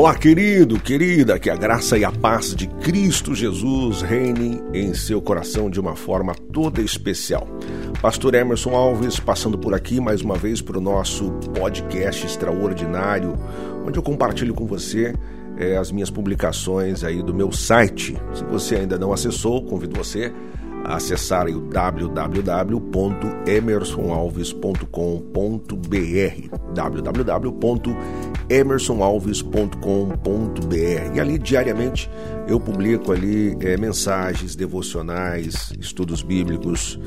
Olá, querido, querida, que a graça e a paz de Cristo Jesus reinem em seu coração de uma forma toda especial. Pastor Emerson Alves passando por aqui mais uma vez para o nosso podcast extraordinário, onde eu compartilho com você é, as minhas publicações aí do meu site. Se você ainda não acessou, convido você acessar o www.emersonalves.com.br www.emersonalves.com.br e ali diariamente eu publico ali é, mensagens devocionais, estudos bíblicos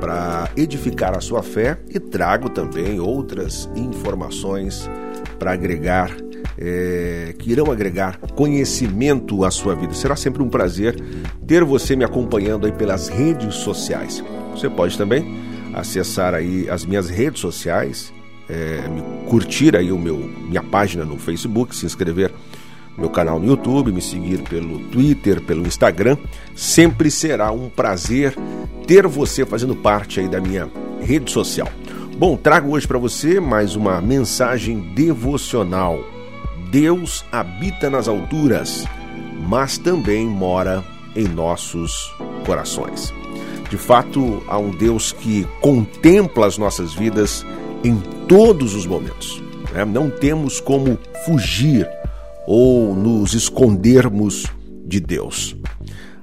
para edificar a sua fé e trago também outras informações para agregar é, que irão agregar conhecimento à sua vida. Será sempre um prazer ter você me acompanhando aí pelas redes sociais. Você pode também acessar aí as minhas redes sociais, é, curtir aí o meu minha página no Facebook, se inscrever no meu canal no YouTube, me seguir pelo Twitter, pelo Instagram. Sempre será um prazer ter você fazendo parte aí da minha rede social. Bom, trago hoje para você mais uma mensagem devocional Deus habita nas alturas, mas também mora em nossos corações. De fato, há um Deus que contempla as nossas vidas em todos os momentos. Né? Não temos como fugir ou nos escondermos de Deus.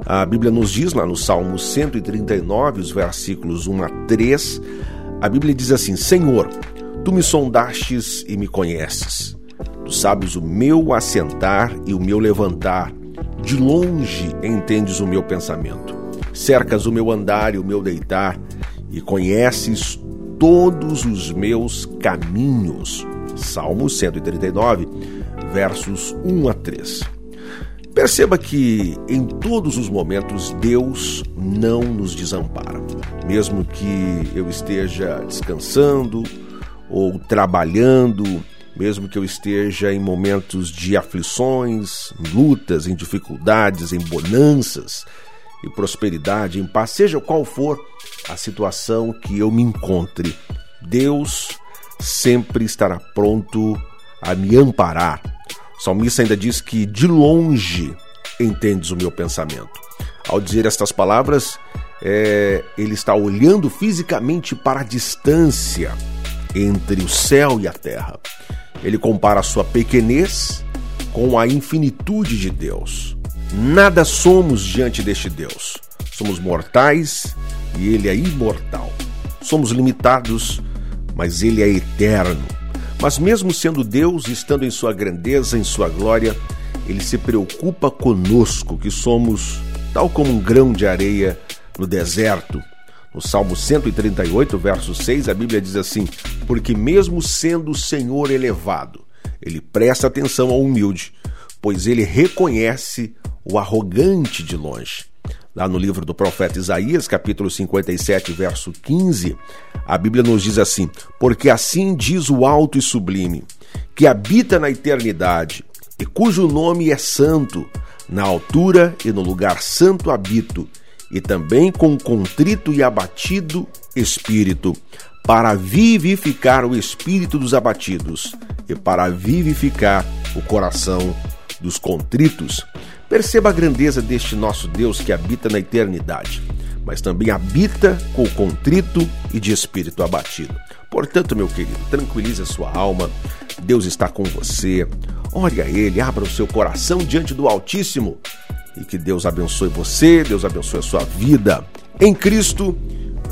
A Bíblia nos diz lá no Salmo 139, os versículos 1 a 3, a Bíblia diz assim: Senhor, tu me sondastes e me conheces. Tu sabes o meu assentar e o meu levantar. De longe entendes o meu pensamento. Cercas o meu andar e o meu deitar, e conheces todos os meus caminhos. Salmo 139, versos 1 a 3. Perceba que em todos os momentos Deus não nos desampara. Mesmo que eu esteja descansando ou trabalhando, mesmo que eu esteja em momentos de aflições, lutas, em dificuldades, em bonanças e prosperidade, em paz, seja qual for a situação que eu me encontre, Deus sempre estará pronto a me amparar. O salmista ainda diz que de longe entendes o meu pensamento. Ao dizer estas palavras, é, ele está olhando fisicamente para a distância entre o céu e a terra. Ele compara a sua pequenez com a infinitude de Deus. Nada somos diante deste Deus. Somos mortais e ele é imortal. Somos limitados, mas ele é eterno. Mas mesmo sendo Deus, estando em sua grandeza, em sua glória, ele se preocupa conosco, que somos tal como um grão de areia no deserto, no Salmo 138, verso 6, a Bíblia diz assim: Porque mesmo sendo o Senhor elevado, ele presta atenção ao humilde, pois ele reconhece o arrogante de longe. Lá no livro do profeta Isaías, capítulo 57, verso 15, a Bíblia nos diz assim: Porque assim diz o alto e sublime, que habita na eternidade, e cujo nome é santo, na altura e no lugar santo habito e também com contrito e abatido espírito, para vivificar o espírito dos abatidos e para vivificar o coração dos contritos. Perceba a grandeza deste nosso Deus que habita na eternidade, mas também habita com o contrito e de espírito abatido. Portanto, meu querido, tranquilize a sua alma, Deus está com você. Ore a Ele, abra o seu coração diante do Altíssimo e que Deus abençoe você, Deus abençoe a sua vida. Em Cristo,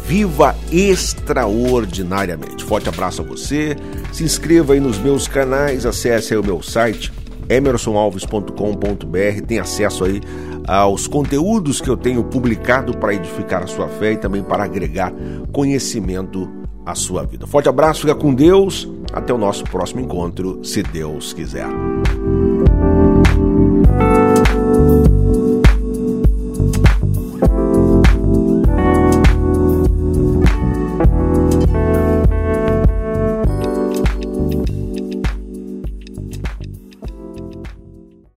viva extraordinariamente. Forte abraço a você. Se inscreva aí nos meus canais, acesse aí o meu site emersonalves.com.br, tem acesso aí aos conteúdos que eu tenho publicado para edificar a sua fé e também para agregar conhecimento à sua vida. Forte abraço, fica com Deus. Até o nosso próximo encontro, se Deus quiser.